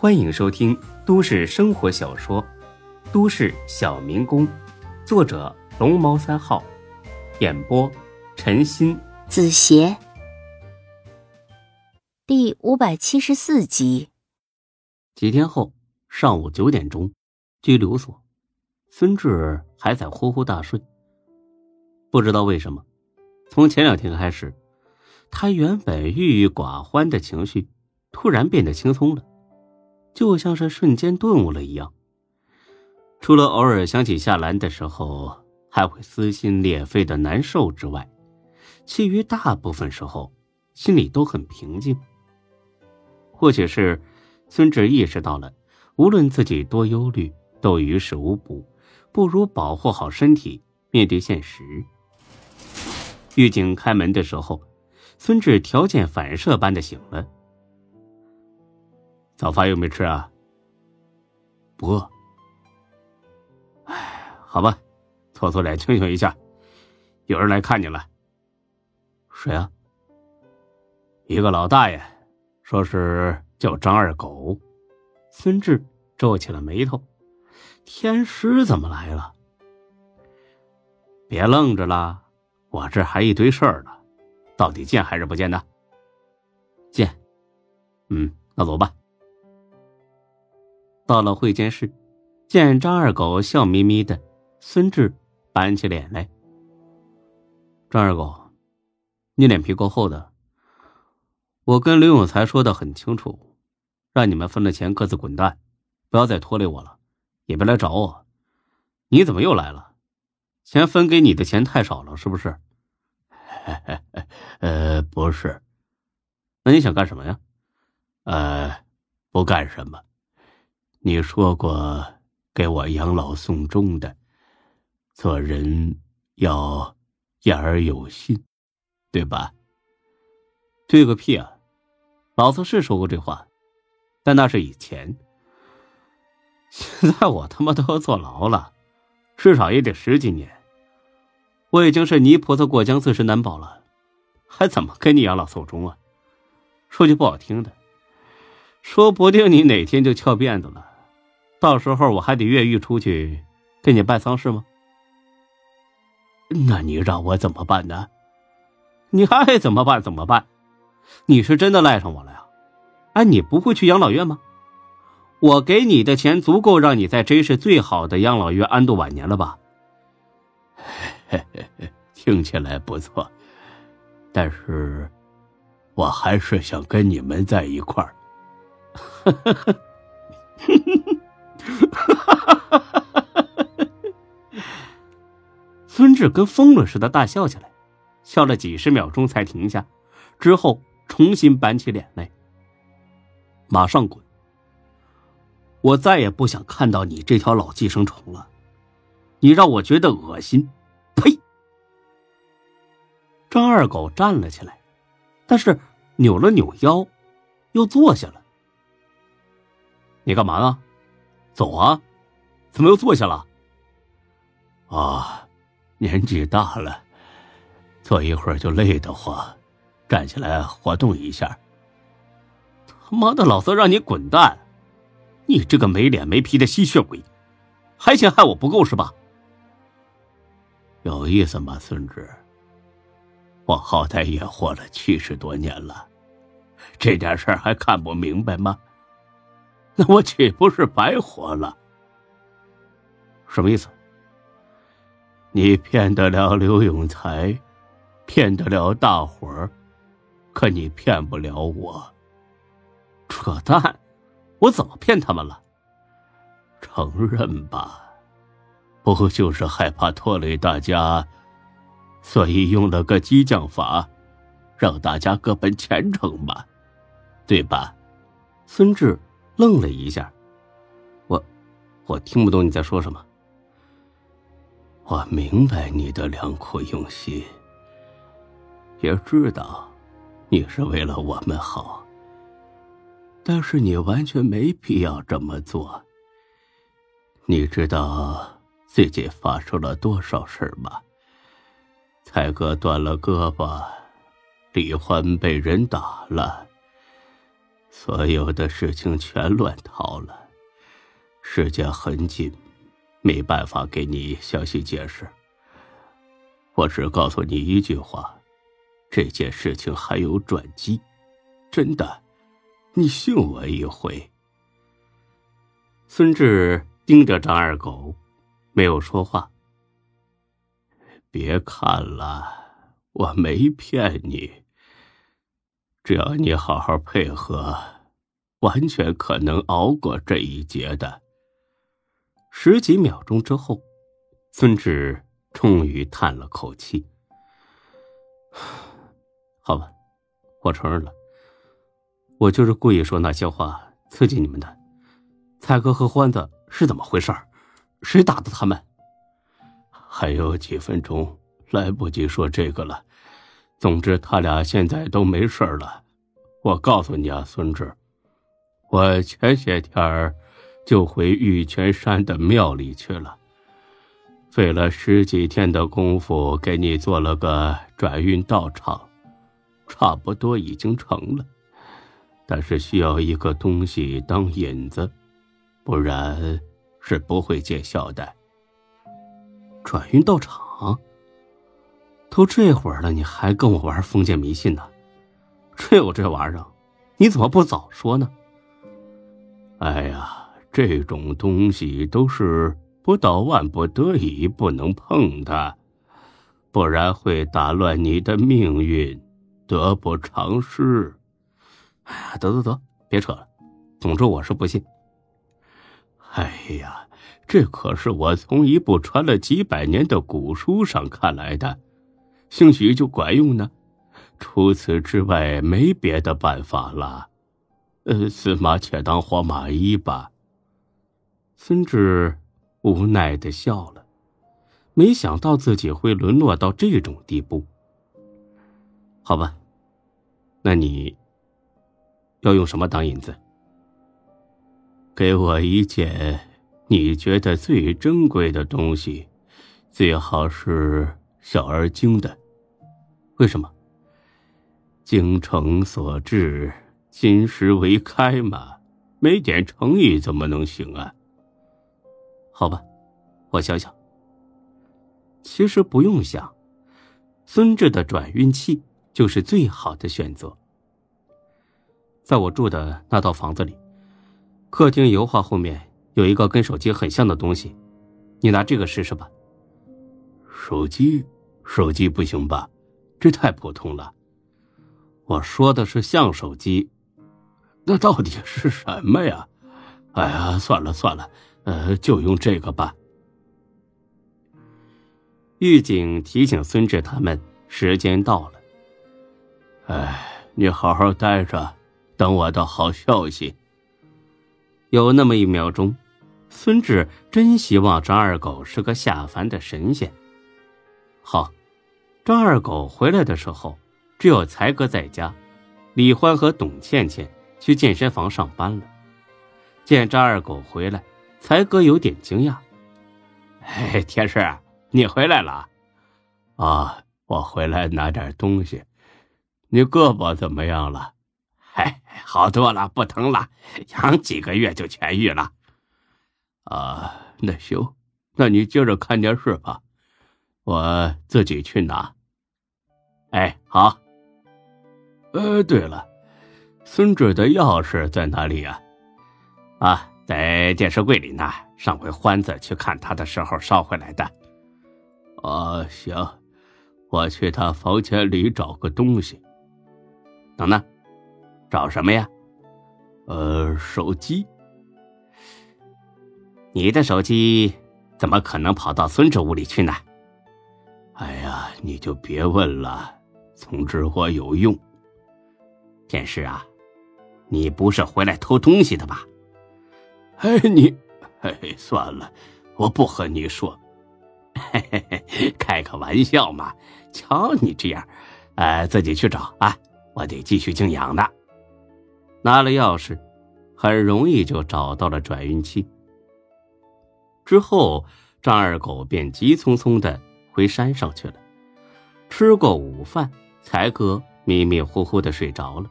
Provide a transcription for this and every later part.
欢迎收听都市生活小说《都市小民工》，作者龙猫三号，演播陈鑫、子邪，第五百七十四集。几天后上午九点钟，拘留所，孙志还在呼呼大睡。不知道为什么，从前两天开始，他原本郁郁寡欢的情绪突然变得轻松了。就像是瞬间顿悟了一样。除了偶尔想起夏兰的时候还会撕心裂肺的难受之外，其余大部分时候心里都很平静。或许是孙志意识到了，无论自己多忧虑，都于事无补，不如保护好身体，面对现实。狱警开门的时候，孙志条件反射般的醒了。早饭又没吃啊？不饿。哎，好吧，搓搓脸，清醒一下。有人来看你了。谁啊？一个老大爷，说是叫张二狗。孙志皱起了眉头。天师怎么来了？别愣着了，我这还一堆事儿呢。到底见还是不见呢？见。嗯，那走吧。到了会监室，见张二狗笑眯眯的，孙志板起脸来。张二狗，你脸皮够厚的。我跟刘永才说的很清楚，让你们分了钱各自滚蛋，不要再拖累我了，也别来找我。你怎么又来了？钱分给你的钱太少了，是不是？呃，不是。那你想干什么呀？呃，不干什么。你说过给我养老送终的，做人要言而有信，对吧？对个屁啊！老子是说过这话，但那是以前。现在我他妈都要坐牢了，至少也得十几年。我已经是泥菩萨过江，自身难保了，还怎么给你养老送终啊？说句不好听的。说不定你哪天就翘辫子了，到时候我还得越狱出去给你办丧事吗？那你让我怎么办呢？你爱怎么办怎么办？你是真的赖上我了呀？哎，你不会去养老院吗？我给你的钱足够让你在真是最好的养老院安度晚年了吧？听起来不错，但是我还是想跟你们在一块儿。哈哈哈，哈哈哈哈哈！哈 孙志跟疯了似的大笑起来，笑了几十秒钟才停下，之后重新板起脸来。马上滚！我再也不想看到你这条老寄生虫了，你让我觉得恶心！呸！张二狗站了起来，但是扭了扭腰，又坐下了。你干嘛呢？走啊！怎么又坐下了？啊，年纪大了，坐一会儿就累得慌，站起来活动一下。他妈的，老子让你滚蛋！你这个没脸没皮的吸血鬼，还嫌害我不够是吧？有意思吗，孙志？我好歹也活了七十多年了，这点事儿还看不明白吗？那我岂不是白活了？什么意思？你骗得了刘永才，骗得了大伙儿，可你骗不了我。扯淡！我怎么骗他们了？承认吧，不就是害怕拖累大家，所以用了个激将法，让大家各奔前程吧？对吧？孙志。愣了一下，我，我听不懂你在说什么。我明白你的良苦用心，也知道你是为了我们好，但是你完全没必要这么做。你知道最近发生了多少事吗？才哥断了胳膊，李欢被人打了。所有的事情全乱套了，时间很紧，没办法给你详细解释。我只告诉你一句话：这件事情还有转机，真的，你信我一回。孙志盯着张二狗，没有说话。别看了，我没骗你。只要你好好配合，完全可能熬过这一劫的。十几秒钟之后，孙志终于叹了口气：“ 好吧，我承认了，我就是故意说那些话刺激你们的。蔡哥和欢子是怎么回事？谁打的他们？”还有几分钟，来不及说这个了。总之，他俩现在都没事了。我告诉你啊，孙志，我前些天就回玉泉山的庙里去了，费了十几天的功夫，给你做了个转运道场，差不多已经成了。但是需要一个东西当引子，不然是不会见效的。转运道场。都这会儿了，你还跟我玩封建迷信呢？这有这玩意儿，你怎么不早说呢？哎呀，这种东西都是不到万不得已不能碰的，不然会打乱你的命运，得不偿失。哎呀，得得得，别扯了。总之我是不信。哎呀，这可是我从一部传了几百年的古书上看来的。兴许就管用呢，除此之外没别的办法了。呃，司马且当活马医吧。孙志无奈的笑了，没想到自己会沦落到这种地步。好吧，那你要用什么当引子？给我一件你觉得最珍贵的东西，最好是。小而精的，为什么？精诚所至，金石为开嘛，没点诚意怎么能行啊？好吧，我想想。其实不用想，孙志的转运器就是最好的选择。在我住的那套房子里，客厅油画后面有一个跟手机很像的东西，你拿这个试试吧。手机。手机不行吧？这太普通了。我说的是像手机，那到底是什么呀？哎呀，算了算了，呃，就用这个吧。狱警提醒孙志他们时间到了。哎，你好好待着，等我的好消息。有那么一秒钟，孙志真希望张二狗是个下凡的神仙。好。张二狗回来的时候，只有才哥在家，李欢和董倩倩去健身房上班了。见张二狗回来，才哥有点惊讶：“嘿，天师，你回来了？啊，我回来拿点东西。你胳膊怎么样了？嗨，好多了，不疼了，养几个月就痊愈了。啊，那行，那你接着看电视吧，我自己去拿。”哎，好。呃，对了，孙志的钥匙在哪里呀？啊，在电视柜里呢。上回欢子去看他的时候捎回来的。哦，行，我去他房间里找个东西。等等，找什么呀？呃，手机。你的手机怎么可能跑到孙志屋里去呢？哎呀，你就别问了。总之我有用，天师啊，你不是回来偷东西的吧？哎，你，嘿，算了，我不和你说，嘿嘿嘿，开个玩笑嘛。瞧你这样，呃，自己去找啊，我得继续静养呢。拿了钥匙，很容易就找到了转运器。之后，张二狗便急匆匆的回山上去了，吃过午饭。才哥迷迷糊糊的睡着了，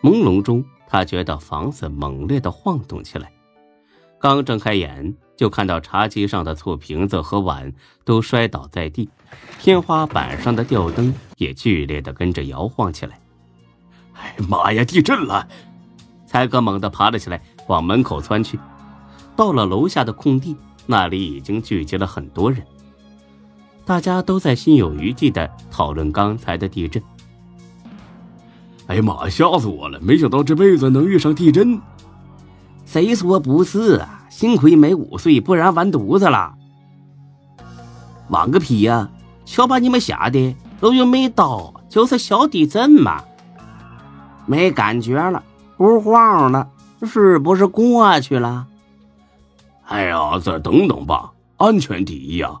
朦胧中，他觉得房子猛烈的晃动起来。刚睁开眼，就看到茶几上的醋瓶子和碗都摔倒在地，天花板上的吊灯也剧烈的跟着摇晃起来。哎妈呀！地震了！才哥猛地爬了起来，往门口窜去。到了楼下的空地，那里已经聚集了很多人，大家都在心有余悸的讨论刚才的地震。哎呀妈！吓死我了！没想到这辈子能遇上地震。谁说不是啊？幸亏没五岁，不然完犊子了。玩个屁呀！瞧把你们吓的，都又没到，就是小地震嘛。没感觉了，不晃了，是不是过去了？哎呀，再等等吧，安全第一呀！